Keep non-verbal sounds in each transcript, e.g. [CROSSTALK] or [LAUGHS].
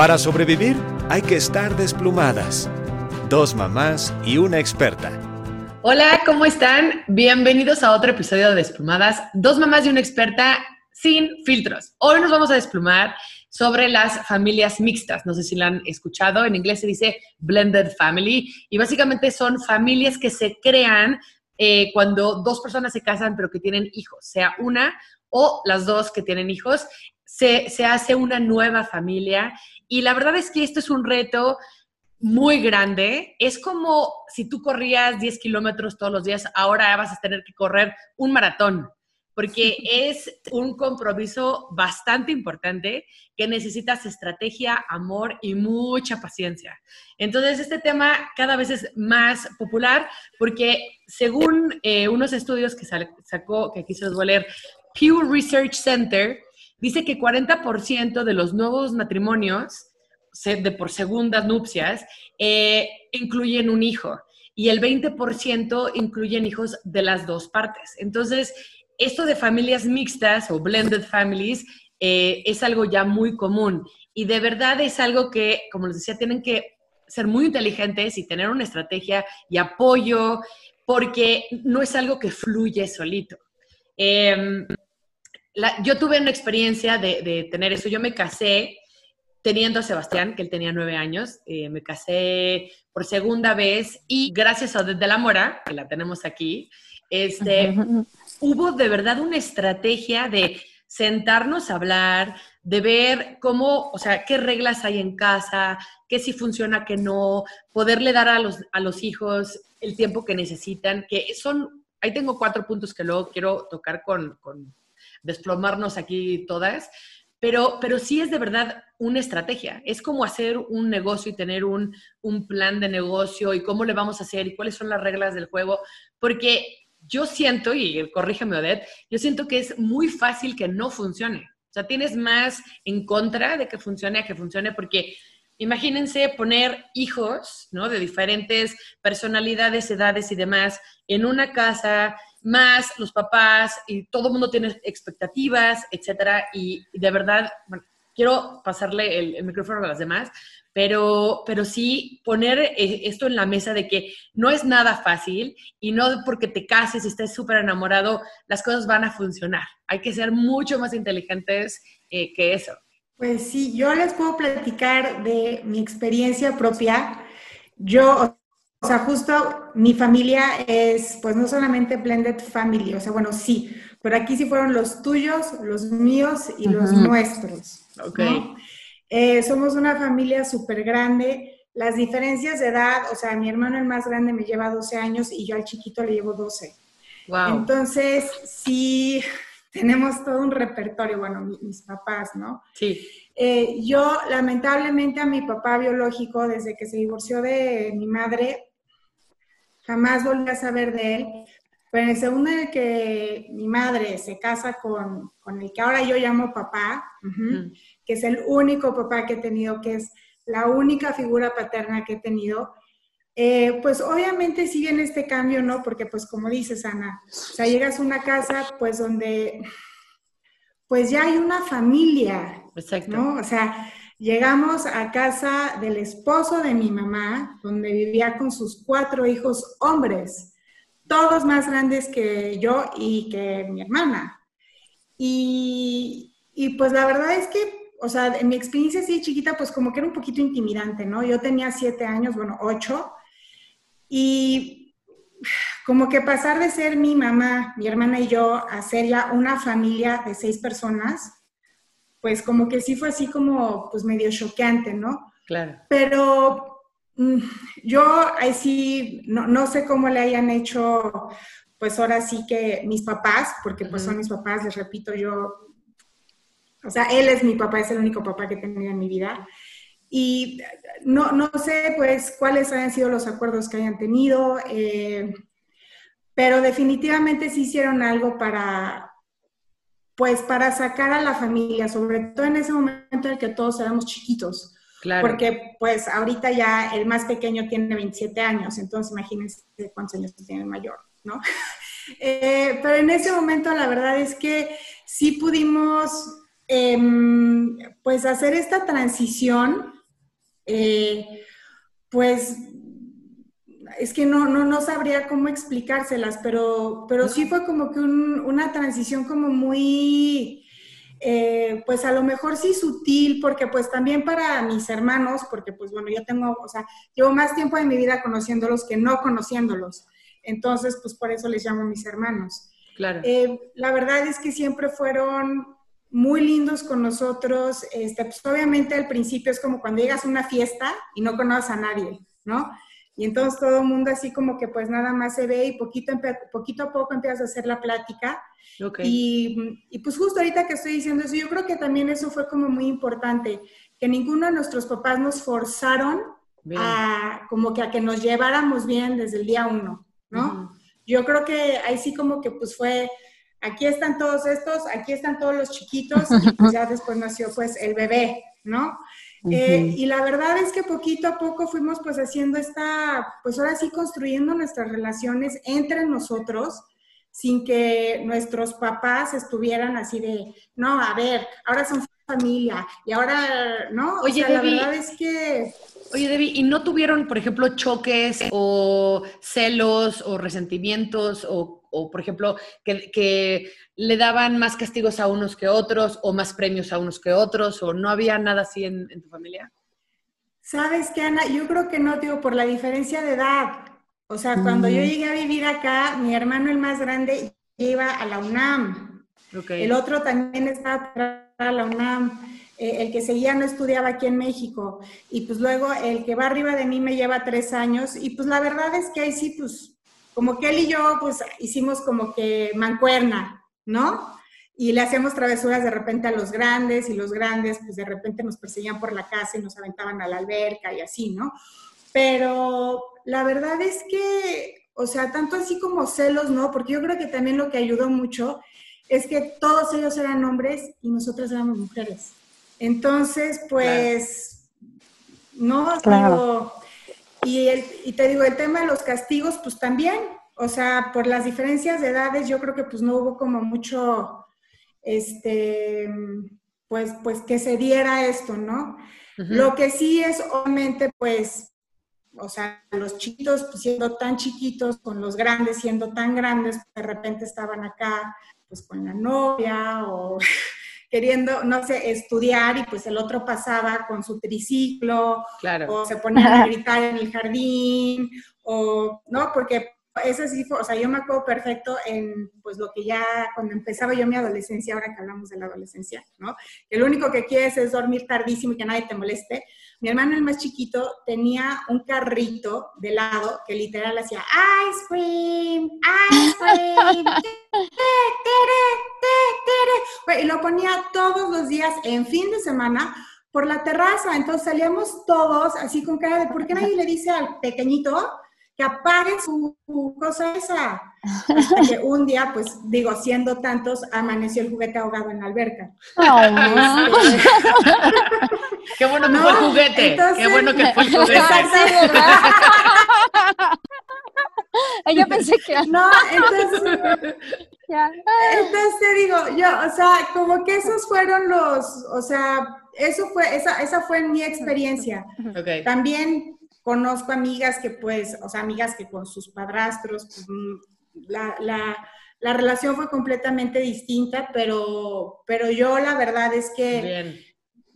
Para sobrevivir hay que estar desplumadas. Dos mamás y una experta. Hola, ¿cómo están? Bienvenidos a otro episodio de Desplumadas. Dos mamás y una experta sin filtros. Hoy nos vamos a desplumar sobre las familias mixtas. No sé si la han escuchado. En inglés se dice blended family. Y básicamente son familias que se crean eh, cuando dos personas se casan pero que tienen hijos, sea una o las dos que tienen hijos, se, se hace una nueva familia. Y la verdad es que esto es un reto muy grande. Es como si tú corrías 10 kilómetros todos los días, ahora vas a tener que correr un maratón, porque [LAUGHS] es un compromiso bastante importante que necesitas estrategia, amor y mucha paciencia. Entonces, este tema cada vez es más popular porque según eh, unos estudios que sacó, que aquí se los voy a leer, Pew Research Center, dice que 40% de los nuevos matrimonios de por segundas nupcias eh, incluyen un hijo y el 20% incluyen hijos de las dos partes. Entonces, esto de familias mixtas o blended families eh, es algo ya muy común y de verdad es algo que, como les decía, tienen que ser muy inteligentes y tener una estrategia y apoyo porque no es algo que fluye solito. Em, yo tuve una experiencia de, de, tener eso. Yo me casé teniendo a Sebastián, que él tenía nueve años. Eh, me casé por segunda vez y gracias a Desde la Mora, que la tenemos aquí, este, hubo de verdad una estrategia de sentarnos a hablar, de ver cómo, o sea, qué reglas hay en casa, qué si funciona, qué no, poderle dar a los, a los hijos el tiempo que necesitan, que son, ahí tengo cuatro puntos que luego quiero tocar con, con desplomarnos aquí todas, pero, pero sí es de verdad una estrategia. Es como hacer un negocio y tener un, plan de negocio y cómo le vamos a hacer y cuáles son las reglas del juego. Porque yo siento, y corrígeme Odette, yo siento que es muy fácil que no funcione. O sea, tienes más en contra de que funcione a que funcione porque imagínense poner hijos, ¿no? De diferentes personalidades, edades y demás en una casa más los papás y todo el mundo tiene expectativas, etcétera. Y, de verdad, bueno, quiero pasarle el, micrófono a las demás, pero, pero sí poner eh, esto en la mesa de que no es nada fácil y no porque te cases y estés súper enamorado, las cosas van a funcionar. Hay que ser mucho más inteligentes eh, que eso. Pues sí, yo les puedo platicar de mi experiencia propia. Yo, o sea, justo mi familia es, pues no solamente blended family, o sea, bueno, sí, pero aquí sí fueron los tuyos, los míos y los nuestros. Ok. Eh, somos una familia súper grande. Las diferencias de edad, o sea, mi hermano el más grande me lleva 12 años y yo al chiquito le llevo 12. Wow. Entonces, sí, [LAUGHS] tenemos todo un repertorio, bueno, mis, papás, ¿no? Sí. Eh, yo, lamentablemente, a mi papá biológico, desde que se divorció de mi madre, jamás volví a saber de él. Pero en el segundo en el que mi madre se casa con, con el que ahora yo llamo papá, que es el único papá que he tenido, que es la única figura paterna que he tenido, eh, pues obviamente sí viene este cambio, ¿no? Porque pues como dices, Ana, o sea, llegas a una casa pues donde pues ya hay una familia, Exacto. ¿no? O sea, Llegamos a casa del esposo de mi mamá, donde vivía con sus cuatro hijos hombres, todos más grandes que yo y que mi hermana. Y, pues la verdad es que, o sea, en mi experiencia así chiquita, pues como que era un poquito intimidante, ¿no? Yo tenía siete años, bueno, ocho, y como que pasar de ser mi mamá, mi hermana y yo a ser ya una familia de seis personas, pues como que sí fue así como pues medio choqueante, ¿no? Claro. Pero mm, yo ahí sí, no, sé cómo le hayan hecho, pues ahora sí que mis papás, porque pues son mis papás, les repito, yo, o sea, él es mi papá, es el único papá que he tenido en mi vida. Y no, no sé pues cuáles hayan sido los acuerdos que hayan tenido, eh, pero definitivamente sí hicieron algo para, pues para sacar a la familia, sobre todo en ese momento en el que todos éramos chiquitos. Claro. Porque pues ahorita ya el más pequeño tiene 27 años, entonces imagínense cuántos años tiene el mayor, ¿no? [LAUGHS] Eh, pero en ese momento la verdad es que sí pudimos em, pues hacer esta transición, eh, pues es que no, no, no sabría cómo explicárselas, pero, pero sí fue como que una transición como muy, eh, pues a lo mejor sí sutil, porque pues también para mis hermanos, porque pues bueno, yo tengo, o sea, llevo más tiempo de mi vida conociéndolos que no conociéndolos. Entonces, pues por eso les llamo mis hermanos. Claro. Eh, la verdad es que siempre fueron muy lindos con nosotros. Este, pues obviamente al principio es como cuando llegas a una fiesta y no conoces a nadie, ¿no? Y entonces todo el mundo así como que pues nada más se ve y poquito, poquito a poco empiezas a hacer la plática. Y, y, pues justo ahorita que estoy diciendo eso, yo creo que también eso fue como muy importante, que ninguno de nuestros papás nos forzaron a como que a que nos lleváramos bien desde el día uno, ¿no? Yo creo que ahí sí como que pues fue, aquí están todos estos, aquí están todos los chiquitos, y pues ya después nació pues el bebé, ¿no? Eh, y la verdad es que poquito a poco fuimos pues haciendo esta, pues ahora sí construyendo nuestras relaciones entre nosotros, sin que nuestros papás estuvieran así de, no, a ver, ahora son familia y ahora, ¿no? Oye, la verdad es que... Oye, Debbie, ¿y no tuvieron, por ejemplo, choques o celos o resentimientos o o por ejemplo, que, le daban más castigos a unos que otros o más premios a unos que otros o no había nada así en, tu familia? Sabes que, Ana, yo creo que no, digo, por la diferencia de edad. O sea, cuando yo llegué a vivir acá, mi hermano el más grande iba a la UNAM. El otro también estaba a la UNAM. Eh, el que seguía no estudiaba aquí en México. Y pues luego el que va arriba de mí me lleva tres años. Y pues la verdad es que ahí sí, pues como que él y yo, pues hicimos como que mancuerna, ¿no? Y le hacíamos travesuras de repente a los grandes y los grandes, pues de repente nos perseguían por la casa y nos aventaban a la alberca y así, ¿no? Pero la verdad es que, o sea, tanto así como celos, ¿no? Porque yo creo que también lo que ayudó mucho es que todos ellos eran hombres y nosotras éramos mujeres. Entonces, pues, no, claro. Y, y te digo, el tema de los castigos, pues también, o sea, por las diferencias de edades, yo creo que pues no hubo como mucho, este, pues, pues que se diera esto, ¿no? Lo que sí es, obviamente, pues, o sea, los chiquitos pues, siendo tan chiquitos, con los grandes siendo tan grandes, de repente estaban acá, pues con la novia o queriendo, no sé, estudiar y pues el otro pasaba con su triciclo, o se ponían a [LAUGHS] gritar en el jardín, o, ¿no? Porque eso sí fue, o sea, yo me acuerdo perfecto en, pues, lo que ya, cuando empezaba yo mi adolescencia, ahora que hablamos de la adolescencia, ¿no? Que lo único que quieres es dormir tardísimo y que nadie te moleste. Mi hermano, el más chiquito, tenía un carrito de lado que literal hacía ice cream, ice cream, [LAUGHS] y lo ponía todos los días en fin de semana por la terraza. Entonces salíamos todos así con cara de, ¿por qué nadie le dice al pequeñito que apague su, cosa esa. Hasta que un día, pues digo, siendo tantos, amaneció el juguete ahogado en la alberca. Este, [LAUGHS] qué bueno que fue el juguete. qué bueno que fue el juguete. [LAUGHS] Yo pensé que... No, entonces... Entonces te digo, yo, o sea, como que esos fueron los, o sea, eso fue, esa, esa fue mi experiencia. Okay. También Conozco amigas que pues, o sea, amigas que con sus padrastros, pues, mm, la, la, relación fue completamente distinta, pero, pero yo la verdad es que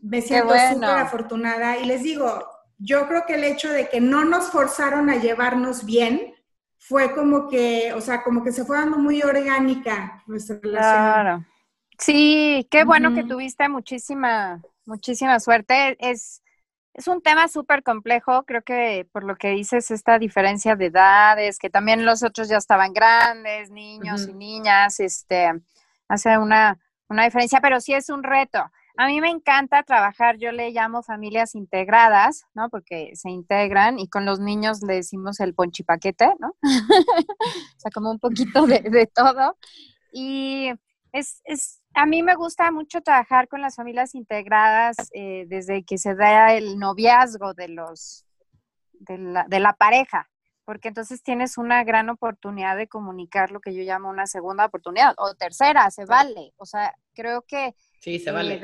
me siento súper afortunada y les digo, yo creo que el hecho de que no nos forzaron a llevarnos bien fue como que, o sea, como que se fue dando muy orgánica nuestra relación. Claro. Sí, qué bueno que tuviste muchísima, muchísima suerte. Es, es un tema súper complejo, creo que por lo que dices, esta diferencia de edades, que también los otros ya estaban grandes, niños y niñas, este, hace una, una diferencia, pero sí es un reto. A mí me encanta trabajar, yo le llamo familias integradas, ¿no? Porque se integran y con los niños le decimos el ponchipaquete, ¿no? [LAUGHS] o sea, como un poquito de, de todo. Y es, es, a mí me gusta mucho trabajar con las familias integradas eh, desde que se da el noviazgo de los de la, de la, pareja, porque entonces tienes una gran oportunidad de comunicar lo que yo llamo una segunda oportunidad o tercera, se vale. O sea, creo que Sí, se vale.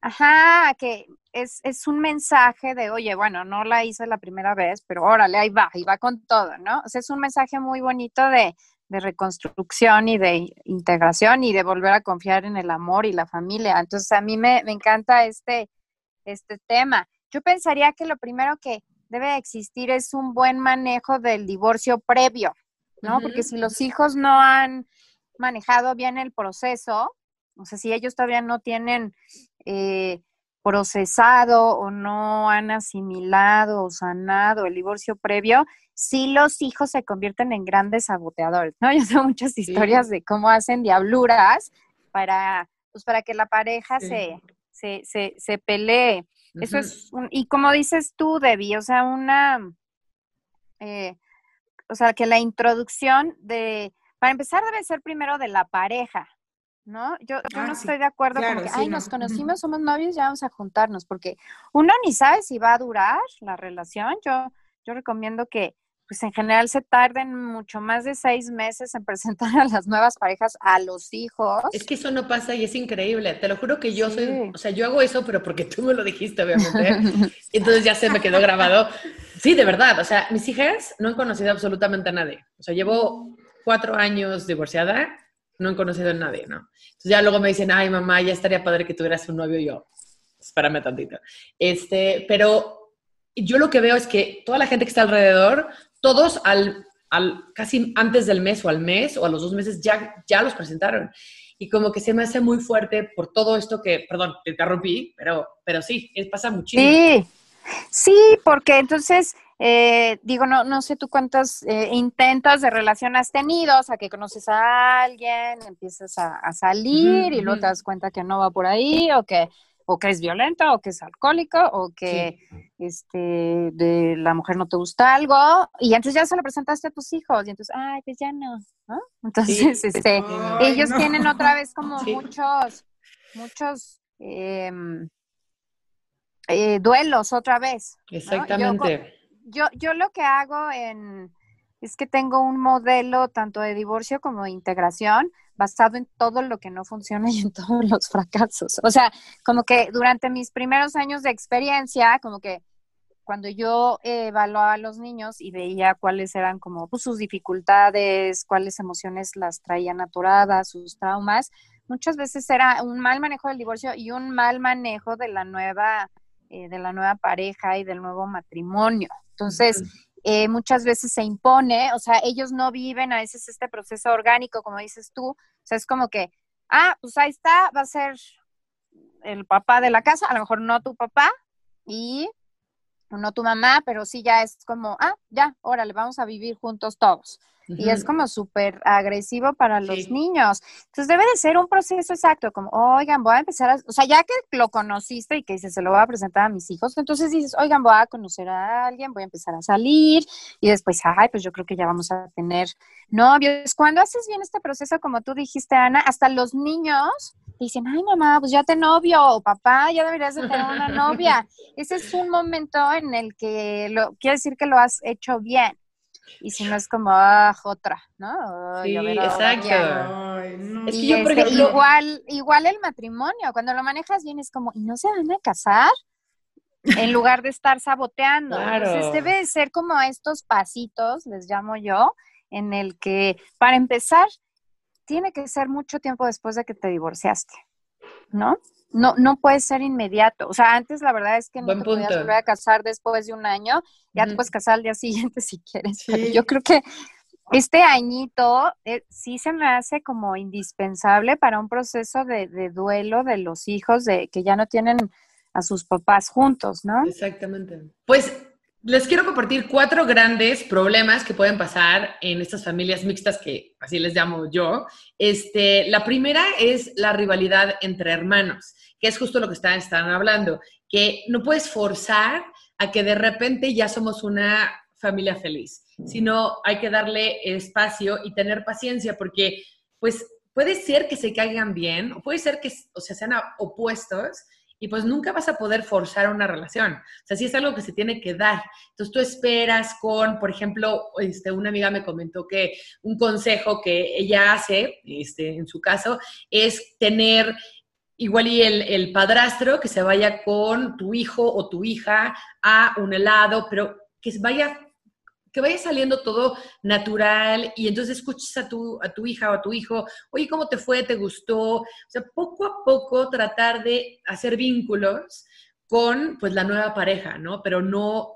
Ajá, que es, es, un mensaje de, oye, bueno, no la hice la primera vez, pero órale, ahí va, ahí va con todo, ¿no? O sea, es un mensaje muy bonito de, de reconstrucción y de integración y de volver a confiar en el amor y la familia. Entonces, a mí me, me encanta este, este tema. Yo pensaría que lo primero que debe existir es un buen manejo del divorcio previo, ¿no? Porque si los hijos no han manejado bien el proceso, o sea, si ellos todavía no tienen eh, procesado o no han asimilado o sanado el divorcio previo, sí los hijos se convierten en grandes saboteadores, ¿no? [LAUGHS] Yo sé muchas historias de cómo hacen diabluras para, pues para que la pareja se, se, se, se, pelee. Eso es, y como dices tú, Debbie, o sea, una, eh, o sea, que la introducción de, para empezar debe ser primero de la pareja, ¿no? Yo, yo no ah, estoy de acuerdo con que, ay, nos conocimos, somos novios, ya vamos a juntarnos, porque uno ni sabe si va a durar la relación. Yo, yo recomiendo que, pues en general se tarden mucho más de seis meses en [LAUGHS] presentar a las nuevas parejas a los hijos. Es que eso no pasa y es increíble. Te lo juro que yo soy, o sea, yo hago eso, pero porque [LAUGHS] tú me lo dijiste, obviamente. Entonces ya se me quedó grabado. Sí, de verdad. O sea, mis hijas no han conocido absolutamente a nadie. O sea, llevo cuatro años divorciada no he conocido a nadie, ¿no? Entonces ya luego me dicen, ay, mamá, ya estaría padre que tuvieras un novio. Yo, espérame tantito. Este, pero yo lo que veo es que toda la gente que está alrededor, todos al, al casi antes del mes o al mes o a los dos meses ya, ya los presentaron. Y como que se me hace muy fuerte por todo esto que, perdón, te interrumpí, pero, pero sí, pasa muchísimo. Sí, sí, porque entonces eh, digo, no, no sé tú cuántos eh, intentos de relación has tenido, o sea, que conoces a alguien, empiezas a, salir y luego te das cuenta que no va por ahí, o que, o que es violento, o que es alcohólico, o que este, de la mujer no te gusta algo, y entonces ya se lo presentaste a tus hijos, y entonces, ay, pues ya no, ¿no? [LAUGHS] Entonces, este, ellos tienen otra vez [LAUGHS] como muchos, muchos... Em, eh, duelos otra vez. Exactamente yo, yo lo que hago en, es que tengo un modelo tanto de divorcio como de integración basado en todo lo que no funciona y en [LAUGHS] todos los fracasos. O sea, como que durante mis primeros años de experiencia, como que cuando yo evaluaba a los niños y veía cuáles eran como pues, sus dificultades, cuáles emociones las traían aturadas, sus traumas, muchas veces era un mal manejo del divorcio y un mal manejo de la nueva, eh, de la nueva pareja y del nuevo matrimonio. Entonces, eh, muchas veces se impone, o sea, ellos no viven a veces este proceso orgánico, como dices tú, o sea, es como que, ah, pues ahí está, va a ser el papá de la casa, a lo mejor no tu papá y no tu mamá, pero sí ya es como, ah, ya, órale, vamos a vivir juntos todos y es como súper agresivo para los niños. Entonces debe de ser un proceso exacto, como, oigan, voy a empezar a, o sea, ya que lo conociste y que dices, se lo voy a presentar a mis hijos, entonces dices, oigan, voy a conocer a alguien, voy a empezar a salir y después, ay, pues yo creo que ya vamos a tener novios. Cuando haces bien este proceso, como tú dijiste, Ana, hasta los niños dicen, ay, mamá, pues ya te novio, o papá, ya deberías de tener una novia. [LAUGHS] Ese es un momento en el que lo, quiere decir que lo has hecho bien. Y si no es como, ah, otra, ¿no? sí, exacto. Este, igual, igual el matrimonio, cuando lo manejas bien es como, ¿y no se van a casar? En lugar de estar saboteando. Entonces debe de ser como estos pasitos, les llamo yo, en el que, para empezar, tiene que ser mucho tiempo después de que te divorciaste, ¿no? No, no puede ser inmediato. O sea, antes la verdad es que no te podías volver a casar después de un año, ya te puedes casar al día [LAUGHS] siguiente si quieres. Pero yo creo que este añito eh, sí se me hace como indispensable para un proceso de, de, duelo de los hijos de que ya no tienen a sus papás juntos, ¿no? Exactamente. Pues les quiero compartir cuatro grandes problemas que pueden pasar en estas familias mixtas que así les llamo yo. Este, la primera es la rivalidad entre hermanos, que es justo lo que están, están hablando, que no puedes forzar a que de repente ya somos una familia feliz, sino hay que darle espacio y tener paciencia porque pues puede ser que se caigan bien o puede ser que o sea, sean opuestos, y pues nunca vas a poder forzar una relación. O sea, sí es algo que se tiene que dar. Entonces tú esperas con, por ejemplo, este, una amiga me comentó que un consejo que ella hace, este, en su caso, es tener igual y el, el, padrastro que se vaya con tu hijo o tu hija a un helado, pero que vaya que vaya saliendo todo natural y entonces escuches a tu, a tu hija o a tu hijo, oye, ¿cómo te fue? ¿Te gustó? O sea, poco a poco tratar de hacer vínculos con pues la nueva pareja, ¿no? Pero no,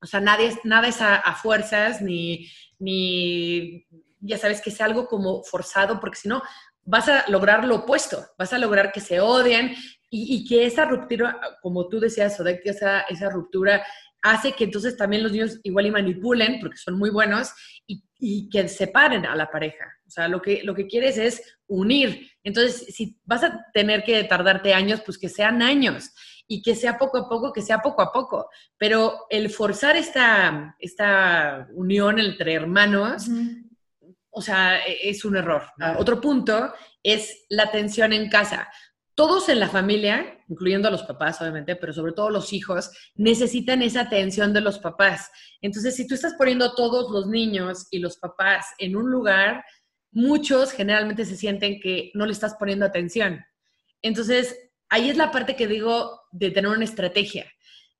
o sea, nadie, nada es a, fuerzas ni, ni, ya sabes, que sea algo como forzado, porque si no, vas a lograr lo opuesto, vas a lograr que se odien y, que esa ruptura, como tú decías, que esa, esa ruptura hace que entonces también los niños igual y manipulen, porque son muy buenos, y, y, que separen a la pareja. O sea, lo que, lo que quieres es unir. Entonces, si vas a tener que tardarte años, pues que sean años y que sea poco a poco, que sea poco a poco. Pero el forzar esta, esta unión entre hermanos, o sea, e, es un error. Otro punto es la tensión en casa todos en la familia, incluyendo a los papás, obviamente, pero sobre todo los hijos, necesitan esa atención de los papás. Entonces, si tú estás poniendo todos los niños y los papás en un lugar, muchos generalmente se sienten que no le estás poniendo atención. Entonces, ahí es la parte que digo de tener una estrategia.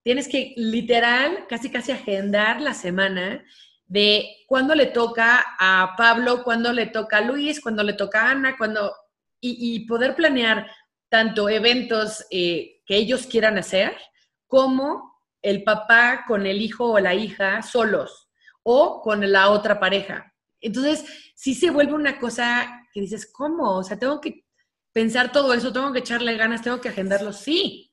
Tienes que literal, casi casi agendar la semana de cuándo le toca a Pablo, cuándo le toca a Luis, cuándo le toca a Ana, cuándo... Y poder planear tanto eventos eh, que ellos quieran hacer, como el papá con el hijo o la hija solos, o con la otra pareja. Entonces, sí se vuelve una cosa que dices, ¿cómo? O sea, tengo que pensar todo eso, tengo que echarle ganas, tengo que agendarlo, sí.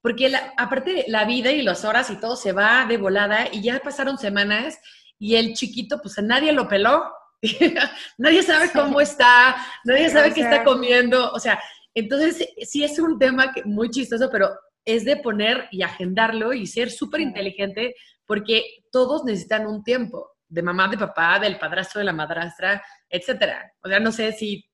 Porque la, aparte la vida y las horas y todo se va de volada y ya pasaron semanas y el chiquito, pues a nadie lo peló. [LAUGHS] nadie sabe cómo está, nadie sabe qué está comiendo. O sea, entonces, sí es un tema muy chistoso, pero es de poner y agendarlo y ser súper inteligente porque todos necesitan un tiempo de mamá, de papá, del padrastro, de la madrastra, etcétera. O sea, no sé si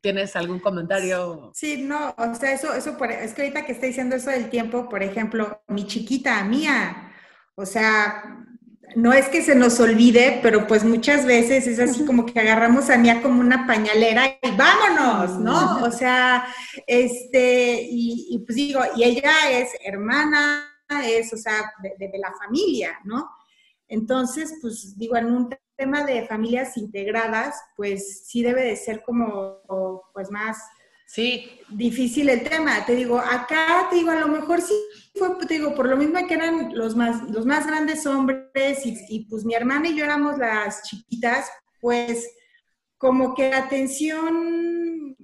tienes algún comentario. Sí, no, o sea, eso, eso, es que ahorita que está diciendo eso del tiempo, por ejemplo, mi chiquita, mía, o sea, no es que se nos olvide, pero pues muchas veces es así como que agarramos a Mía como una pañalera y vámonos, ¿no? O sea, este, y, pues digo, y ella es hermana, es, o sea, de, la familia, ¿no? Entonces, pues digo, en un tema de familias integradas, pues sí debe de ser como, pues más Sí. Difícil el tema. Te digo, acá, te digo, a lo mejor sí fue, te digo, por lo mismo que eran los más, los más grandes hombres y, pues mi hermana y yo éramos las chiquitas, pues como que la atención,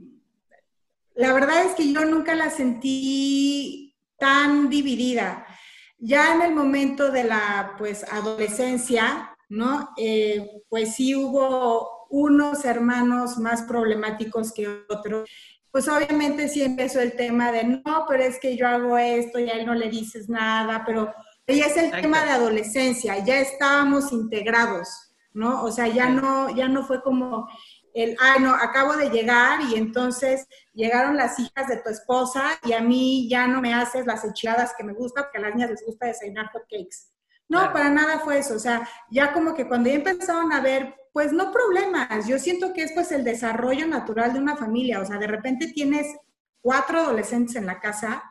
la verdad es que yo nunca la sentí tan dividida. Ya en el momento de la, pues, adolescencia, ¿no? Eh, pues sí hubo unos hermanos más problemáticos que otros pues obviamente sí empezó el tema de, no, pero es que yo hago esto y a él no le dices nada, pero ya es el tema de adolescencia, ya estábamos integrados, ¿no? O sea, ya no, ya no fue como el, ay, no, acabo de llegar y entonces llegaron las hijas de tu esposa y a mí ya no me haces las enchiladas que me gustan, porque a las niñas les gusta desayunar hot cakes. No, para nada fue eso, o sea, ya como que cuando ya empezaron a ver pues no problemas, yo siento que es pues el desarrollo natural de una familia, o sea, de repente tienes cuatro adolescentes en la casa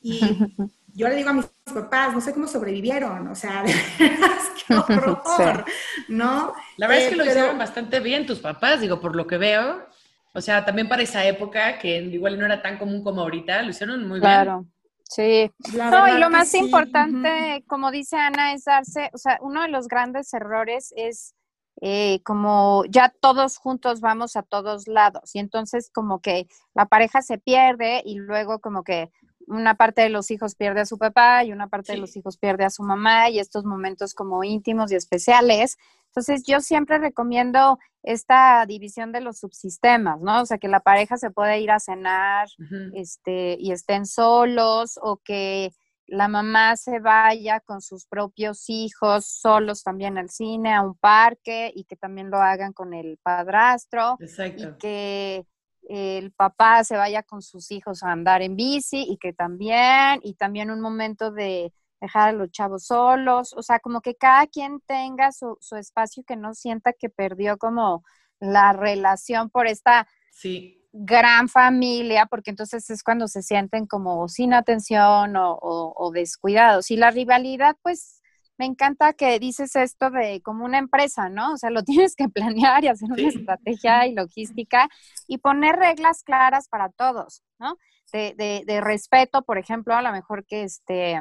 y [LAUGHS] yo le digo a mis papás, no sé cómo sobrevivieron, o sea, [LAUGHS] qué [LAUGHS] horror, ¿no? La verdad es que lo eh, hicieron bastante bien tus papás, digo, por lo que veo, o sea, también para esa época, que igual no era tan común como ahorita, lo hicieron muy claro. bien. Sí, no, y lo más importante, como dice Ana, es darse, o sea, uno de los grandes errores es eh, como ya todos juntos vamos a todos lados y entonces como que la pareja se pierde y luego como que una parte de los hijos pierde a su papá y una parte de los hijos pierde a su mamá y estos momentos como íntimos y especiales. Entonces yo siempre recomiendo esta división de los subsistemas, ¿no? O sea, que la pareja se puede ir a cenar este, y estén solos o que la mamá se vaya con sus propios hijos solos también al cine, a un parque y que también lo hagan con el padrastro y que el papá se vaya con sus hijos a andar en bici y que también y también un momento de dejar a los chavos solos, o sea, como que cada quien tenga su, espacio que no sienta que perdió como la relación por esta sí gran familia, porque entonces es cuando se sienten como sin atención o, o descuidados. Y la rivalidad, pues me encanta que dices esto de como una empresa, ¿no? O sea, lo [LAUGHS] tienes que planear y hacer una estrategia y logística y poner reglas claras para todos, ¿no? De, de, de, respeto, por ejemplo, a lo mejor que este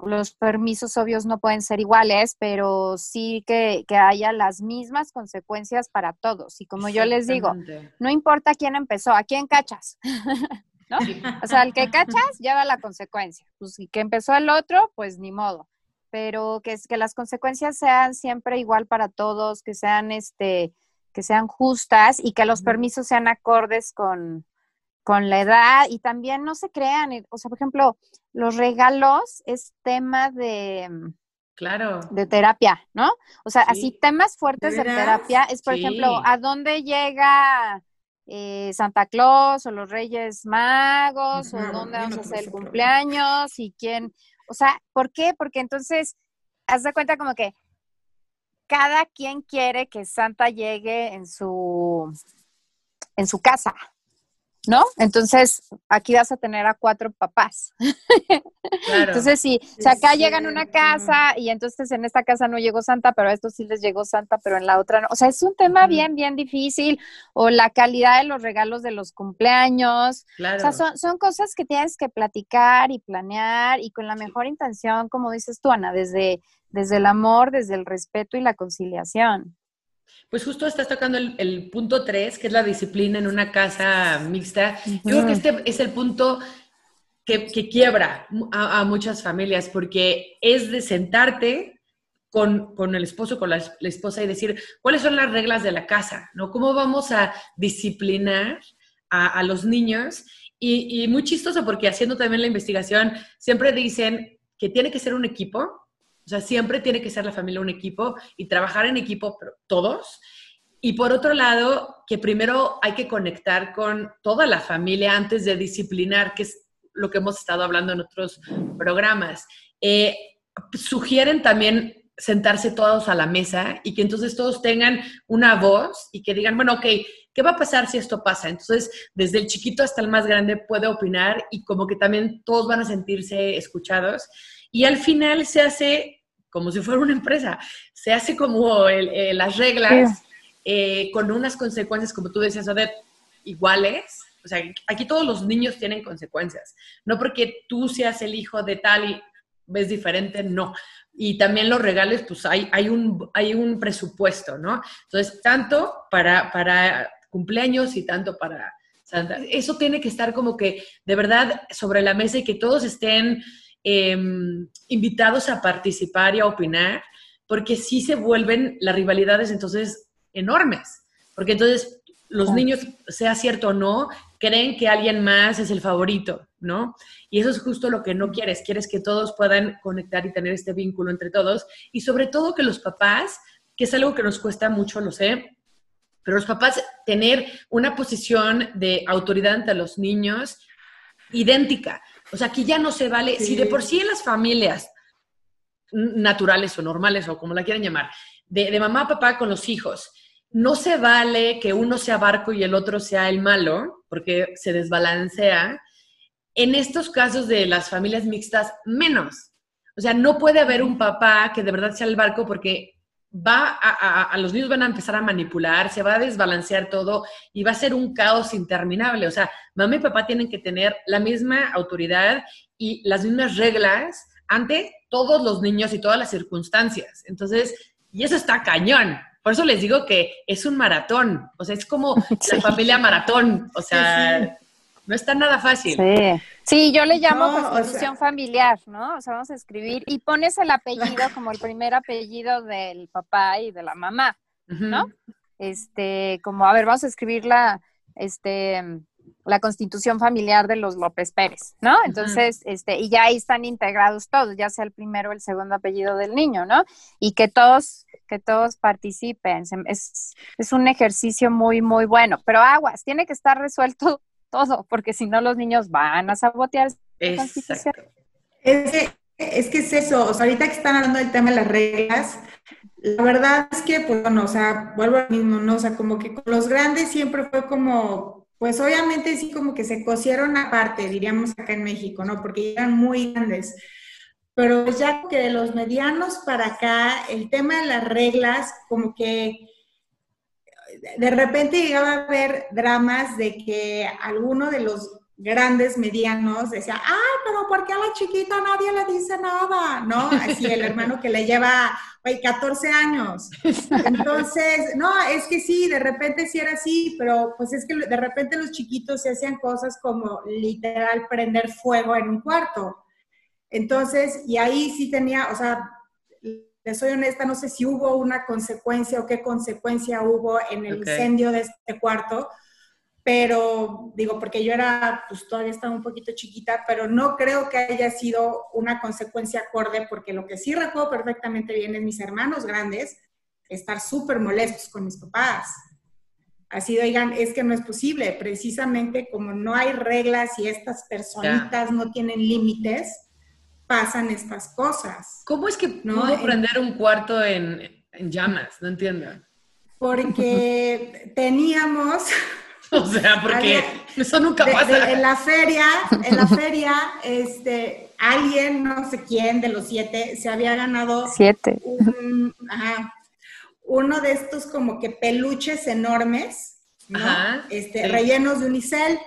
los permisos obvios no pueden ser iguales, pero sí que, que haya las mismas consecuencias para todos. Y como yo les digo, no importa quién empezó, a quién cachas. [LAUGHS] ¿No? O sea, el que cachas lleva la consecuencia. Pues y que empezó el otro, pues ni modo pero que, que las consecuencias sean siempre igual para todos, que sean, este, que sean justas y que los permisos sean acordes con, con la edad y también no se crean, eh, o sea, por ejemplo, los regalos es tema de... Claro. De terapia, ¿no? O sea, así temas fuertes de, terapia es, por ejemplo, ¿a dónde llega eh, Santa Claus o los Reyes Magos o dónde vamos a hacer el cumpleaños y quién, o sea, ¿por qué? Porque entonces, haz de cuenta como que cada quien quiere que Santa llegue en su, en su casa, ¿no? Entonces, aquí vas a tener a cuatro papás. [LAUGHS] Entonces, si, si acá llegan a una casa y entonces en esta casa no llegó Santa, pero a estos sí les llegó Santa, pero en la otra no. O sea, es un tema bien, bien difícil. O la calidad de los regalos de los cumpleaños. O sea, son, son cosas que tienes que platicar y planear y con la mejor intención, como dices tú, Ana, desde, desde el amor, desde el respeto y la conciliación. Pues justo estás tocando el, punto 3, que es la disciplina en una casa mixta. Yo creo que este es el punto que, quiebra a, muchas familias, porque es de sentarte con, el esposo, con la, esposa y decir, ¿cuáles son las reglas de la casa? ¿no? ¿Cómo vamos a disciplinar a, los niños? Y, y muy chistoso, porque haciendo también la investigación, siempre dicen que tiene que ser un equipo, o sea, siempre tiene que ser la familia un equipo y trabajar en equipo todos. Y por otro lado, que primero hay que conectar con toda la familia antes de disciplinar, que es lo que hemos estado hablando en otros programas. Eh, sugieren también sentarse todos a la mesa y que entonces todos tengan una voz y que digan, bueno, ok, ¿qué va a pasar si esto pasa? Entonces, desde el chiquito hasta el más grande puede opinar y como que también todos van a sentirse escuchados. Y al final se hace como si fuera una empresa. Se hace como eh, las reglas eh, con unas consecuencias, como tú decías, Odette, iguales. O sea, aquí todos los niños tienen consecuencias. No porque tú seas el hijo de tal y ves diferente, no. Y también los regales, pues hay, hay, un, hay un presupuesto, ¿no? Entonces, tanto para, para cumpleaños y tanto para Santa. Eso tiene que estar como que de verdad sobre la mesa y que todos estén Em, invitados a participar y a opinar, porque sí se vuelven las rivalidades entonces enormes, porque entonces los niños, sea cierto o no, creen que alguien más es el favorito, ¿no? Y eso es justo lo que no quieres, quieres que todos puedan conectar y tener este vínculo entre todos, y sobre todo que los papás, que es algo que nos cuesta mucho, lo sé, pero los papás tener una posición de autoridad ante los niños idéntica. O sea, aquí ya no se vale, si de por sí en las familias naturales o normales o como la quieran llamar, de, mamá a papá con los hijos, no se vale que uno sea barco y el otro sea el malo, porque se desbalancea. En estos casos de las familias mixtas, menos. O sea, no puede haber un papá que de verdad sea el barco porque va a, los niños van a empezar a manipular, se va a desbalancear todo y va a ser un caos interminable. O sea, mamá y papá tienen que tener la misma autoridad y las mismas reglas ante todos los niños y todas las circunstancias. Entonces, y eso está cañón. Por eso les digo que es un maratón. O sea, es como [LAUGHS] la familia maratón. O sea, no está nada fácil. Sí, sí yo le llamo constitución familiar, ¿no? O sea, vamos a escribir y pones el apellido como el primer apellido del papá y de la mamá, ¿no? Este, como, a ver, vamos a escribir la, este, la constitución familiar de los López Pérez, ¿no? Entonces, este, y ya ahí están integrados todos, ya sea el primero o el segundo apellido del niño, ¿no? Y que todos, que todos participen. Es, es un ejercicio muy, muy bueno. Pero aguas, tiene que estar resuelto todo, porque si no los niños van a sabotear Es que, es que es eso, o sea, ahorita que están hablando del tema de las reglas, la verdad es que, pues bueno, o sea, vuelvo al mismo, ¿no? O sea, como que con los grandes siempre fue como, pues obviamente sí como que se cosieron aparte, diríamos acá en México, ¿no? Porque eran muy grandes. Pero ya que de los medianos para acá, el tema de las reglas, como que de repente llegaba a haber dramas de que alguno de los grandes medianos decía, ay, pero ¿por qué a la chiquita nadie le dice nada? ¿No? Así el hermano que le lleva, 14 años. Entonces, no, es que sí, de repente sí era así, pero pues es que de repente los chiquitos se hacían cosas como literal prender fuego en un cuarto. Entonces, y ahí sí tenía, o sea, soy honesta, no sé si hubo una consecuencia o qué consecuencia hubo en el incendio de este cuarto, pero digo, porque yo era, pues todavía estaba un poquito chiquita, pero no creo que haya sido una consecuencia acorde, porque lo que sí recuerdo perfectamente bien es mis hermanos grandes estar súper molestos con mis papás. Así, oigan, es que no es posible, precisamente como no hay reglas y estas personitas no tienen límites, pasan estas cosas. ¿Cómo es que no pudo prender un cuarto en, en llamas? No entiendo. Porque [LAUGHS] teníamos [LAUGHS] O sea, porque eso nunca pasa. en la feria, en la feria, este, alguien, no sé quién, de los siete, se había ganado siete. uno de estos como que peluches enormes, ¿no? este, rellenos de unicel.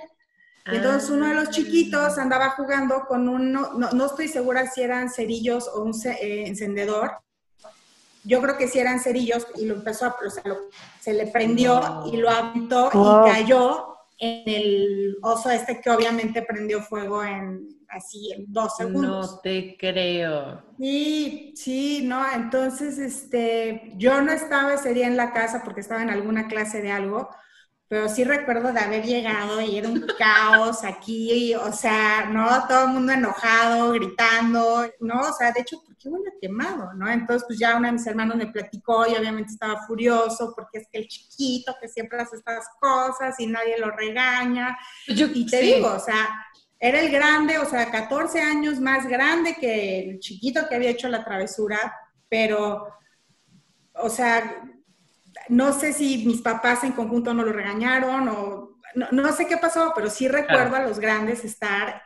Entonces uno de los chiquitos andaba jugando con uno, no, no estoy segura si eran cerillos o un eh, encendedor, yo creo que si eran cerillos y lo empezó a, o sea, se le prendió y lo aventó y cayó en el oso este que obviamente prendió fuego en así en dos segundos. No te creo. Sí, sí, no, entonces este, yo no estaba ese día en la casa porque estaba en alguna clase de algo, pero sí recuerdo de haber llegado y era un caos aquí, o sea, ¿no? Todo el mundo enojado, gritando, ¿no? O sea, de hecho, ¿por qué huele quemado, no? Entonces, pues ya uno de mis hermanos me platicó y obviamente estaba furioso porque es que el chiquito que siempre hace estas cosas y nadie lo regaña. Yo, y te digo, o sea, era el grande, o sea, 14 años más grande que el chiquito que había hecho la travesura, pero, o sea, no sé si mis papás en conjunto no lo regañaron o no, sé qué pasó, pero sí recuerdo a los grandes estar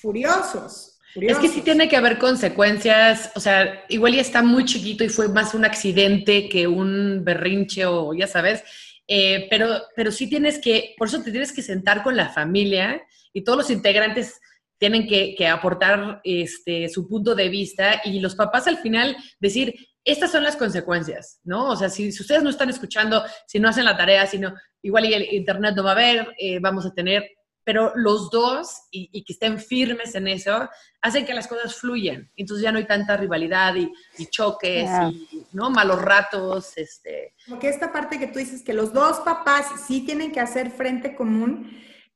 furiosos, Es que sí tiene que haber consecuencias, o sea, igual ya está muy chiquito y fue más un accidente que un berrinche o ya sabes, eh, pero, pero sí tienes que, por eso te tienes que sentar con la familia y todos los integrantes tienen que, que aportar este, su punto de vista y los papás al final decir, estas son las consecuencias, ¿no? O sea, si, ustedes no están escuchando, si no hacen la tarea, si no, igual y el internet no va a haber, eh, vamos a tener, pero los dos y, que estén firmes en eso, hacen que las cosas fluyan. Entonces ya no hay tanta rivalidad y, choques y, ¿no? Malos ratos, este. Como que esta parte que tú dices que los dos papás sí tienen que hacer frente común,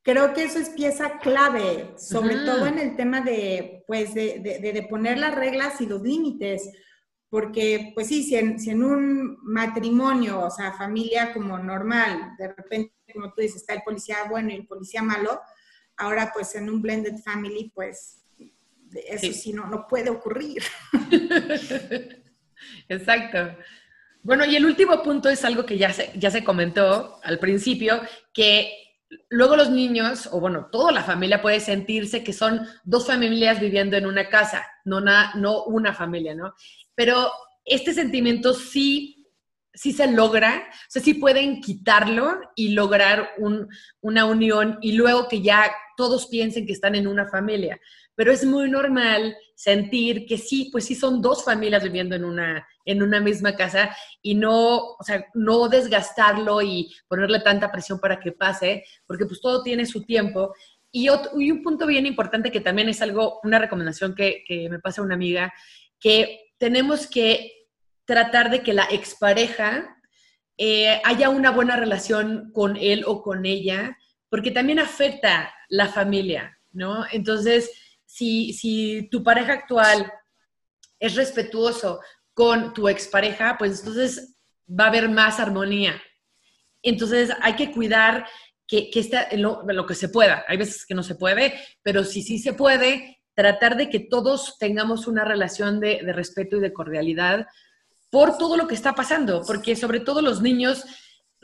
creo que eso es pieza clave, sobre todo en el tema de, pues, de, de poner las reglas y los límites porque, pues sí, si en, un matrimonio, o sea, familia como normal, de repente, como tú dices, está el policía bueno y el policía malo, ahora pues en un blended family, pues eso sí, no, no puede ocurrir. [LAUGHS] Exacto. Bueno, y el último punto es algo que ya se, ya se comentó al principio, que luego los niños, o bueno, toda la familia puede sentirse que son dos familias viviendo en una casa, no, no una familia, ¿no? pero este sentimiento sí, sí se logra, o sea, sí pueden quitarlo y lograr una unión y luego que ya todos piensen que están en una familia. Pero es muy normal sentir que sí, pues sí son dos familias viviendo en una, en una misma casa y no, o sea, no desgastarlo y ponerle tanta presión para que pase, porque pues todo tiene su tiempo. Y, un punto bien importante que también es algo, una recomendación que, que me pasa una amiga, que tenemos que tratar de que la expareja eh, haya una buena relación con él o con ella, porque también afecta la familia, ¿no? Entonces, si, si tu pareja actual es respetuoso con tu expareja, pues entonces va a haber más armonía. Entonces, hay que cuidar que, que lo, lo, que se pueda. Hay veces que no se puede, pero si sí se puede, tratar de que todos tengamos una relación de, respeto y de cordialidad por todo lo que está pasando, porque sobre todo los niños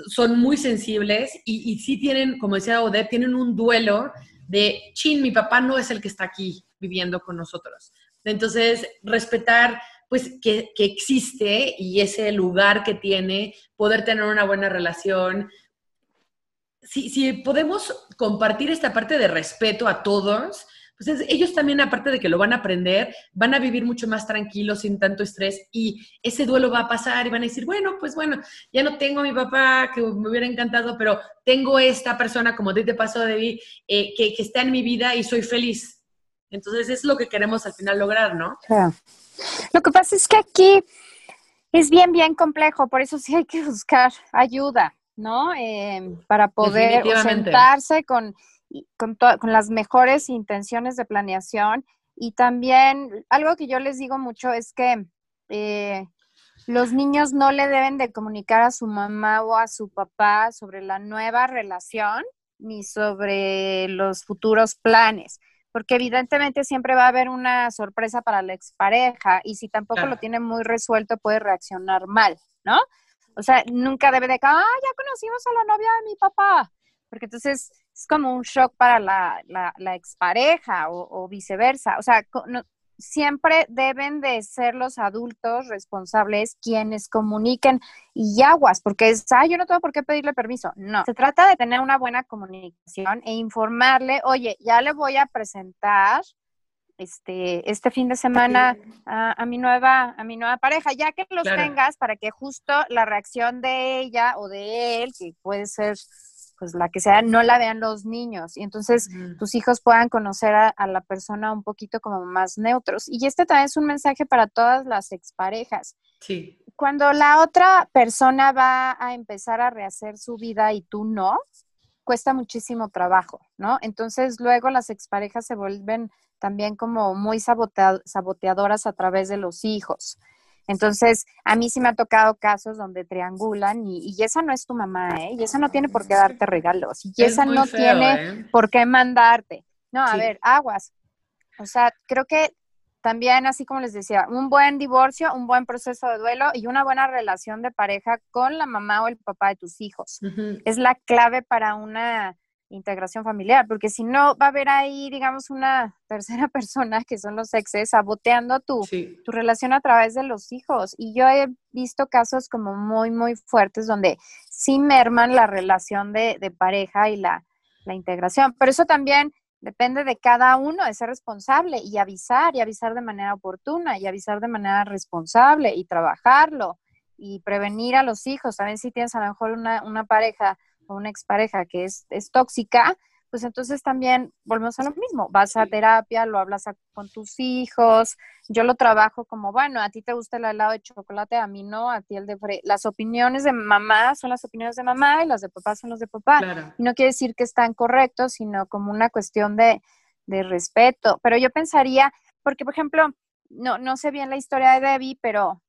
son muy sensibles y, y sí tienen, como decía Odette, tienen un duelo de, chin, mi papá no es el que está aquí viviendo con nosotros. Entonces, respetar pues que, existe y ese lugar que tiene, poder tener una buena relación. Si, si podemos compartir esta parte de respeto a todos, pues ellos también, aparte de que lo van a aprender, van a vivir mucho más tranquilos, sin tanto estrés, y ese duelo va a pasar y van a decir, bueno, pues bueno, ya no tengo a mi papá, que me hubiera encantado, pero tengo esta persona, como te pasó, Debbie, eh, que, que, está en mi vida y soy feliz. Entonces, es lo que queremos al final lograr, ¿no? Lo que pasa es que aquí es bien, bien complejo, por eso sí hay que buscar ayuda, ¿no? Eh, para poder sentarse con con, con las mejores intenciones de planeación. Y también algo que yo les digo mucho es que eh, los niños no le deben de comunicar a su mamá o a su papá sobre la nueva relación ni sobre los futuros planes, porque evidentemente siempre va a haber una sorpresa para la expareja y si tampoco lo tiene muy resuelto puede reaccionar mal, ¿no? O sea, nunca debe de, ah, ya conocimos a la novia de mi papá, porque entonces es como un shock para la, la, expareja o, viceversa. O sea, siempre deben de ser los adultos responsables quienes comuniquen y aguas, porque es, ah, yo no tengo por qué pedirle permiso. No, se trata de tener una buena comunicación e informarle, oye, ya le voy a presentar este, este fin de semana a, mi nueva, a mi nueva pareja, ya que los tengas para que justo la reacción de ella o de él, que puede ser pues la que sea, no la vean los niños y entonces tus hijos puedan conocer a, la persona un poquito como más neutros. Y este también es un mensaje para todas las exparejas. Sí. Cuando la otra persona va a empezar a rehacer su vida y tú no, cuesta muchísimo trabajo, ¿no? Entonces luego las exparejas se vuelven también como muy saboteadoras a través de los hijos. Entonces, a mí sí me ha tocado casos donde triangulan y, esa no es tu mamá, ¿eh? Y esa no tiene por qué darte regalos. Y esa no tiene ¿eh? por qué mandarte. No, a ver, aguas. O sea, creo que también, así como les decía, un buen divorcio, un buen proceso de duelo y una buena relación de pareja con la mamá o el papá de tus hijos. Es la clave para una integración familiar, porque si no va a haber ahí, digamos, una [LAUGHS] tercera persona, que son los exes, saboteando tu, tu relación a través de los hijos. Y yo he visto casos como muy, muy fuertes donde sí merman la relación de, de pareja y la, la integración. Pero eso también depende de cada uno, de ser responsable y avisar, y avisar de manera oportuna, y avisar de manera responsable, y trabajarlo, y prevenir a los hijos. También si tienes a lo mejor una, una pareja una expareja que es, es tóxica, pues entonces también volvemos a lo mismo, vas a terapia, lo hablas con tus hijos, yo lo trabajo como, bueno, a ti te gusta el helado de chocolate, a mí no, a ti el de Las opiniones de mamá son las opiniones de mamá y las de papá son las de papá. Y no quiere decir que están correctos, sino como una cuestión de, de respeto. Pero yo pensaría, porque por ejemplo, no, no sé bien la historia de Debbie, pero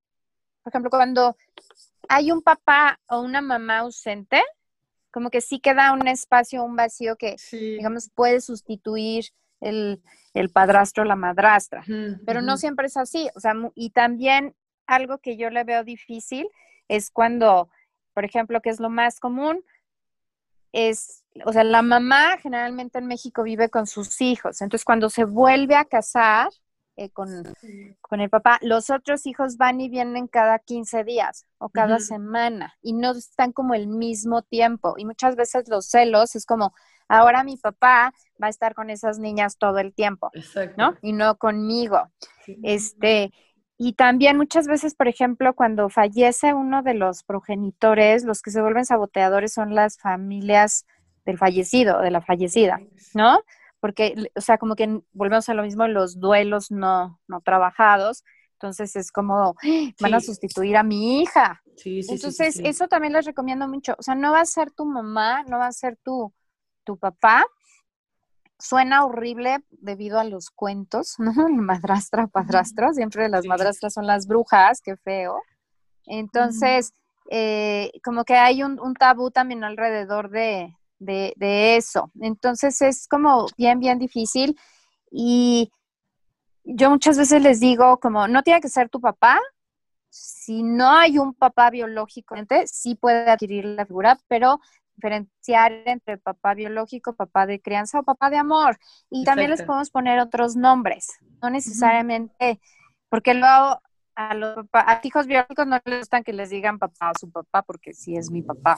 por ejemplo, cuando hay un papá o una mamá ausente, como que sí queda un espacio, un vacío que, digamos, puede sustituir el, el padrastro o la madrastra, pero no siempre es así. O sea, y también algo que yo le veo difícil es cuando, por ejemplo, que es lo más común, es, o sea, la mamá generalmente en México vive con sus hijos, entonces cuando se vuelve a casar, eh, con, con, el papá. Los otros hijos van y vienen cada 15 días o cada semana y no están como el mismo tiempo. Y muchas veces los celos es como, ahora mi papá va a estar con esas niñas todo el tiempo, ¿no? Y no conmigo. Este, y también muchas veces, por ejemplo, cuando fallece uno de los progenitores, los que se vuelven saboteadores son las familias del fallecido, de la fallecida, ¿no? Porque, o sea, como que volvemos a lo mismo, los duelos no, no trabajados, entonces es como, ¡Ah! van a sustituir a mi hija. Sí, sí, entonces, eso también les recomiendo mucho, o sea, no va a ser tu mamá, no va a ser tu, tu papá, suena horrible debido a los cuentos, [LAUGHS] ¿no? Madrastra, padrastro, siempre las madrastras son las brujas, qué feo. Entonces, eh, como que hay un, un, tabú también alrededor de, de, eso. Entonces es como bien, bien difícil y yo muchas veces les digo como, no tiene que ser tu papá, si no hay un papá biológico, sí puede adquirir la figura, pero diferenciar entre papá biológico, papá de crianza o papá de amor. Y también les podemos poner otros nombres, no necesariamente, porque luego a los hijos biológicos no les gustan que les digan papá o su papá, porque si es mi papá,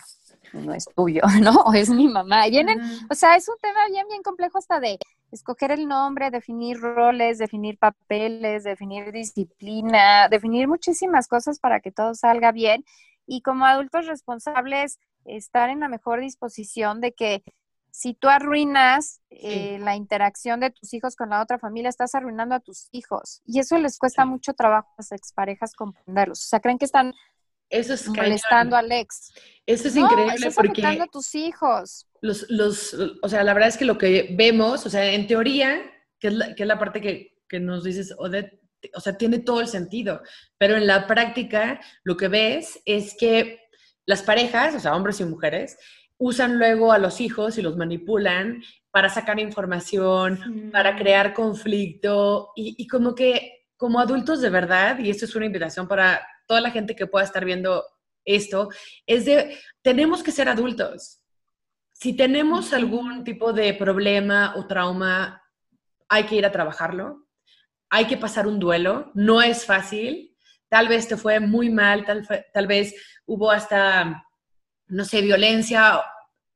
no es tuyo, [LAUGHS] ¿no? O es mi mamá. vienen, o sea, es un tema bien, bien complejo hasta de escoger el nombre, definir roles, definir papeles, definir disciplina, definir muchísimas cosas para que todo salga bien. Y como adultos responsables, estar en la mejor disposición de que si tú arruinas eh, la interacción de tus hijos con la otra familia, estás arruinando a tus hijos. Y eso les cuesta mucho trabajo a las exparejas comprenderlos. O sea, creen que están eso es molestando a Alex. Eso es increíble estás porque a tus hijos. Los, los, o sea, la verdad es que lo que vemos, o sea, en teoría, que es la, que es la parte que, que nos dices, Odette, o sea, tiene todo el sentido, pero en la práctica lo que ves es que las parejas, o sea, hombres y mujeres, usan luego a los hijos y los manipulan para sacar información, para crear conflicto y, como que como adultos de verdad, y esto es una invitación para toda la gente que pueda estar viendo esto, es de, tenemos que ser adultos. Si tenemos algún tipo de problema o trauma, hay que ir a trabajarlo, hay que pasar un duelo, no es fácil, tal vez te fue muy mal, tal, tal vez hubo hasta no sé, violencia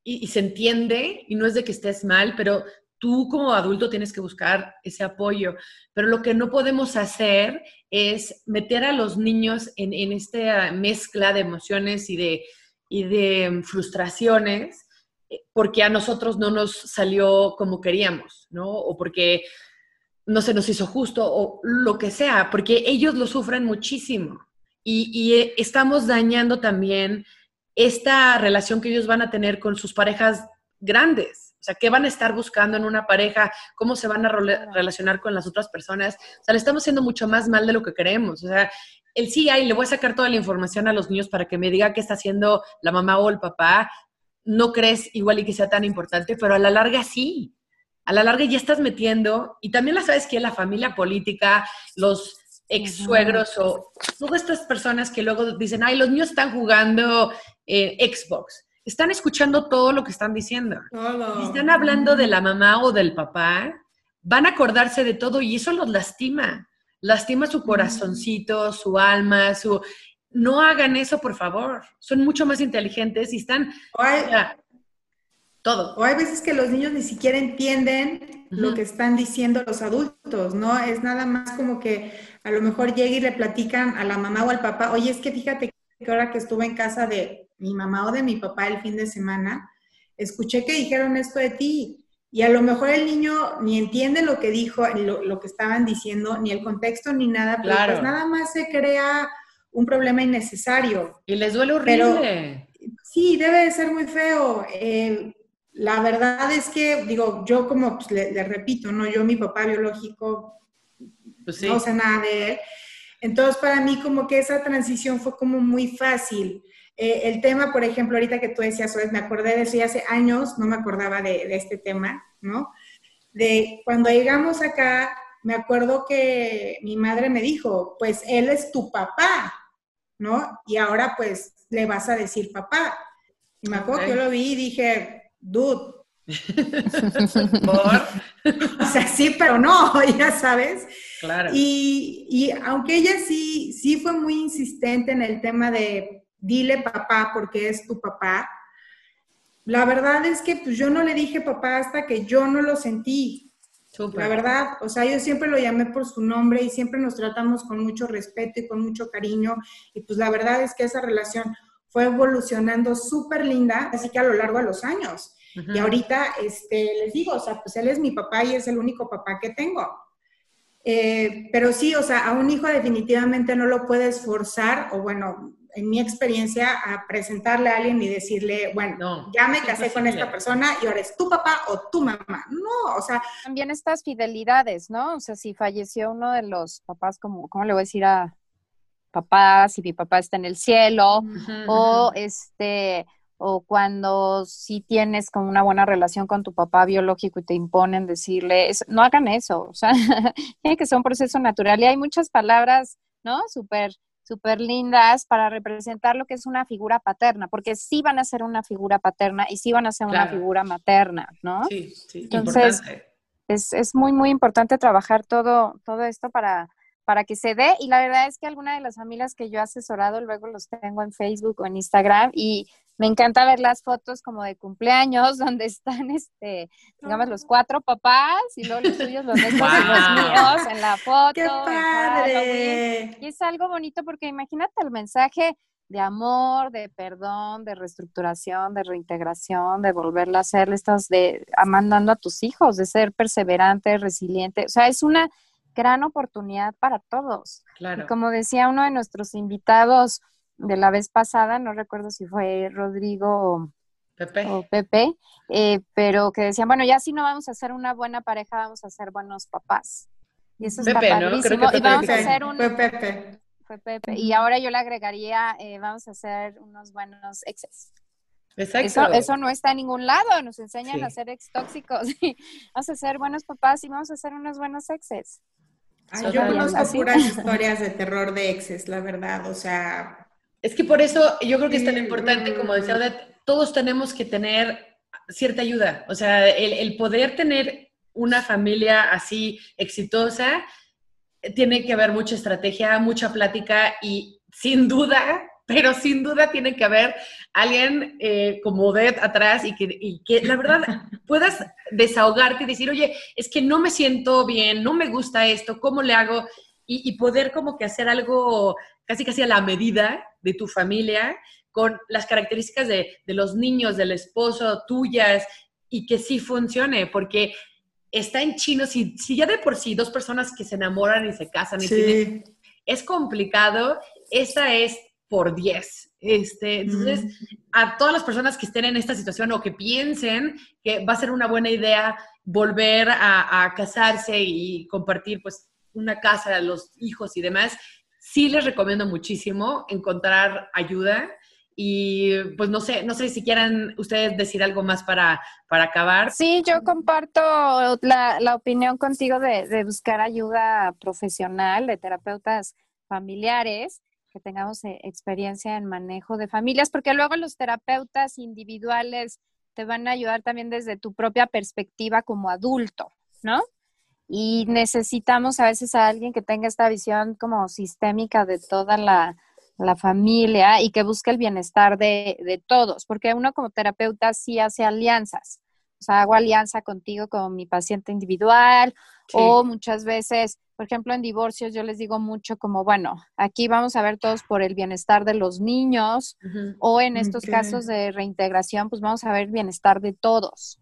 y, se entiende y no es de que estés mal, pero tú como adulto tienes que buscar ese apoyo. Pero lo que no podemos hacer es meter a los niños en, en esta mezcla de emociones y de, y de frustraciones eh, porque a nosotros no nos salió como queríamos, ¿no? O porque no se nos hizo justo o lo que sea, porque ellos lo sufren muchísimo. Y, y eh, estamos dañando también esta relación que ellos van a tener con sus parejas grandes. O sea, ¿qué van a estar buscando en una pareja? ¿Cómo se van a relacionar con las otras personas? O sea, le estamos haciendo mucho más mal de lo que queremos. O sea, el sí hay, le voy a sacar toda la información a los niños para que me diga qué está haciendo la mamá o el papá. No crees igual y que sea tan importante, pero a la larga sí. A la larga ya estás metiendo, y también la sabes que la familia política, los ex suegros o todas estas personas que luego dicen, ay, los niños están jugando eh, Xbox. Están escuchando todo lo que están diciendo. Están hablando de la mamá o del papá, van a acordarse de todo y eso los lastima. Lastima su corazoncito, su alma, su... No hagan eso, por favor. Son mucho más inteligentes y están... todo. O hay veces que los niños ni siquiera entienden lo que están diciendo los adultos, ¿no? Es nada más como que a lo mejor llega y le platican a la mamá o al papá, oye, es que fíjate que ahora que estuve en casa de mi mamá o de mi papá el fin de semana, escuché que dijeron esto de ti. Y a lo mejor el niño ni entiende lo que dijo, lo, lo que estaban diciendo, ni el contexto, ni nada, pero pues nada más se crea un problema innecesario. Y les duele horrible. sí, debe de ser muy feo. Eh, la verdad es que, digo, yo como pues, le, repito, ¿no? Yo, mi papá biológico, pues no sé nada de él. Entonces, para mí como que esa transición fue como muy fácil. Eh, el tema, por ejemplo, ahorita que tú decías, me acordé de eso y hace años no me acordaba de, de, este tema, ¿no? De cuando llegamos acá, me acuerdo que mi madre me dijo, pues él es tu papá, ¿no? Y ahora pues le vas a decir papá. Y me acuerdo que yo lo vi y dije, dude. [LAUGHS] ¿Por? [LAUGHS] o sea, sí, pero no, [LAUGHS] ya sabes. Claro. Y, y aunque ella sí, sí fue muy insistente en el tema de dile papá porque es tu papá, la verdad es que pues yo no le dije papá hasta que yo no lo sentí. La verdad, o sea, yo siempre lo llamé por su nombre y siempre nos tratamos con mucho respeto y con mucho cariño. Y pues la verdad es que esa relación fue evolucionando súper linda, así que a lo largo de los años. Y ahorita, este, les digo, o sea, pues él es mi papá y es el único papá que tengo. Eh, pero sí, o sea, a un hijo definitivamente no lo puedes forzar, o bueno, en mi experiencia, a presentarle a alguien y decirle, bueno, ya me casé con esta persona y ahora es tu papá o tu mamá. No, o sea. También estas fidelidades, ¿no? O sea, si falleció uno de los papás, como, ¿cómo le voy a decir a papá si mi papá está en el cielo? O este o cuando sí tienes como una buena relación con tu papá biológico y te imponen decirle, no hagan eso, o sea, [LAUGHS] tiene que ser un proceso natural y hay muchas palabras, ¿no? Súper súper lindas para representar lo que es una figura paterna, porque sí van a ser una figura paterna y sí van a ser una figura materna, ¿no? Sí, sí, Entonces, es, es, muy, muy importante trabajar todo, todo esto para, para que se dé. Y la verdad es que alguna de las familias que yo he asesorado, luego los tengo en Facebook o en Instagram y me encanta ver las fotos como de cumpleaños [LAUGHS] donde están, este, digamos, los cuatro papás y luego los suyos, los [LAUGHS] nuestros y los míos en la [LAUGHS] foto. ¡Qué padre! Y es algo bonito porque imagínate el mensaje de amor, de perdón, de reestructuración, de reintegración, de volverla a hacer, estás de mandando a tus hijos, de ser perseverante, resiliente. O sea, es una gran oportunidad para todos. Claro. como decía uno de nuestros invitados de la vez pasada, no recuerdo si fue Rodrigo Pepe. o Pepe, eh, pero que decían, bueno, ya si no vamos a ser una buena pareja, vamos a ser buenos papás. Y eso está padrísimo. y vamos a hacer un... Fue Pepe. Fue Pepe. Y ahora yo le agregaría, eh, vamos a hacer unos buenos exes. Exacto. Eso, no está en ningún lado, nos enseñan a ser ex tóxicos. [LAUGHS] vamos a ser buenos papás y vamos a ser unos buenos exes yo conozco puras [LAUGHS] historias de terror de exes, la verdad, o sea... Es que por eso yo creo que es tan importante, como decía Odette, todos tenemos que tener cierta ayuda, o sea, el, poder tener una familia así exitosa tiene que haber mucha estrategia, mucha plática y sin duda pero sin duda tiene que haber alguien eh, como Odette atrás y que, y que, la verdad [LAUGHS] puedas desahogarte y decir, oye, es que no me siento bien, no me gusta esto, ¿cómo le hago? Y, poder como que hacer algo casi casi a la medida de tu familia, con las características de, de los niños, del esposo, tuyas, y que sí funcione, porque está en chino, si, si ya de por sí dos personas que se enamoran y se casan y tienen, es complicado, esta es por 10. Este, entonces, a todas las personas que estén en esta situación o que piensen que va a ser una buena idea volver a, casarse y compartir pues una casa, los hijos y demás, sí les recomiendo muchísimo encontrar ayuda. Y pues no sé, no sé si quieran ustedes decir algo más para, para acabar. Sí, yo comparto la, la opinión contigo de, de buscar ayuda profesional, de terapeutas familiares que tengamos eh, experiencia en manejo de familias, porque luego los terapeutas individuales te van a ayudar también desde tu propia perspectiva como adulto, ¿no? Y necesitamos a veces a alguien que tenga esta visión como sistémica de toda la, familia y que busque el bienestar de, de, todos, porque uno como terapeuta sí hace alianzas. O sea, hago alianza contigo como mi paciente individual o muchas veces por ejemplo, en divorcios yo les digo mucho como, bueno, aquí vamos a ver todos por el bienestar de los niños o en estos casos de reintegración, pues vamos a ver el bienestar de todos,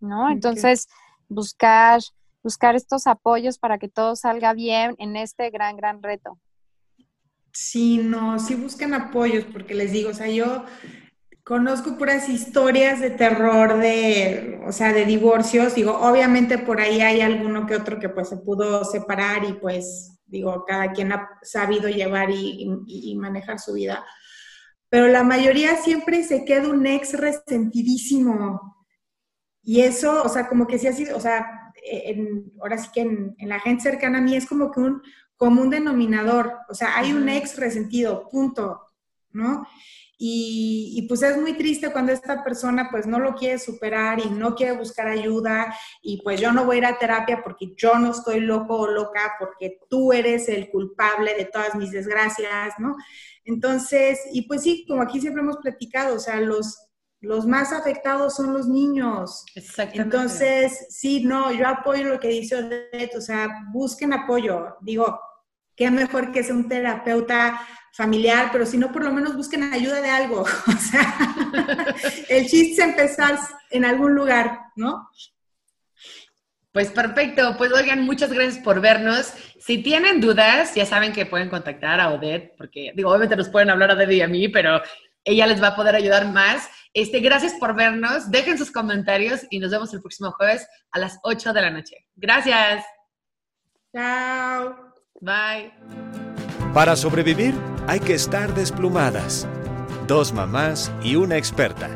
¿no? Entonces, buscar, buscar estos apoyos para que todo salga bien en este gran, gran reto. Sí, no, sí buscan apoyos, porque les digo, o sea, yo Conozco puras historias de terror, de, o sea, de divorcios. Digo, obviamente por ahí hay alguno que otro que pues se pudo separar y pues, digo, cada quien ha sabido llevar y, manejar su vida. Pero la mayoría siempre se queda un ex resentidísimo. Y eso, o sea, como que sí ha sido, o sea, ahora sí que en, en, la gente cercana a mí es como que un común denominador. O sea, hay un ex resentido, punto, ¿no? Y, pues es muy triste cuando esta persona pues no lo quiere superar y no quiere buscar ayuda y pues yo no voy a ir a terapia porque yo no estoy loco o loca porque tú eres el culpable de todas mis desgracias, ¿no? Entonces, y pues sí, como aquí siempre hemos platicado, o sea, los, los más afectados son los niños. Exactamente. Entonces, sí, no, yo apoyo lo que dice Odette, o sea, busquen apoyo. Digo, qué mejor que sea un terapeuta familiar, pero si no, por lo menos busquen ayuda de algo. [LAUGHS] O sea, el chiste es empezar en algún lugar, ¿no? Pues perfecto, pues oigan, muchas gracias por vernos. Si tienen dudas, ya saben que pueden contactar a Odette, porque digo, obviamente nos pueden hablar a Odette y a mí, pero ella les va a poder ayudar más. Este, gracias por vernos, dejen sus comentarios y nos vemos el próximo jueves a las 8 de la noche. Gracias. Chao. Bye. Para sobrevivir hay que estar desplumadas. Dos mamás y una experta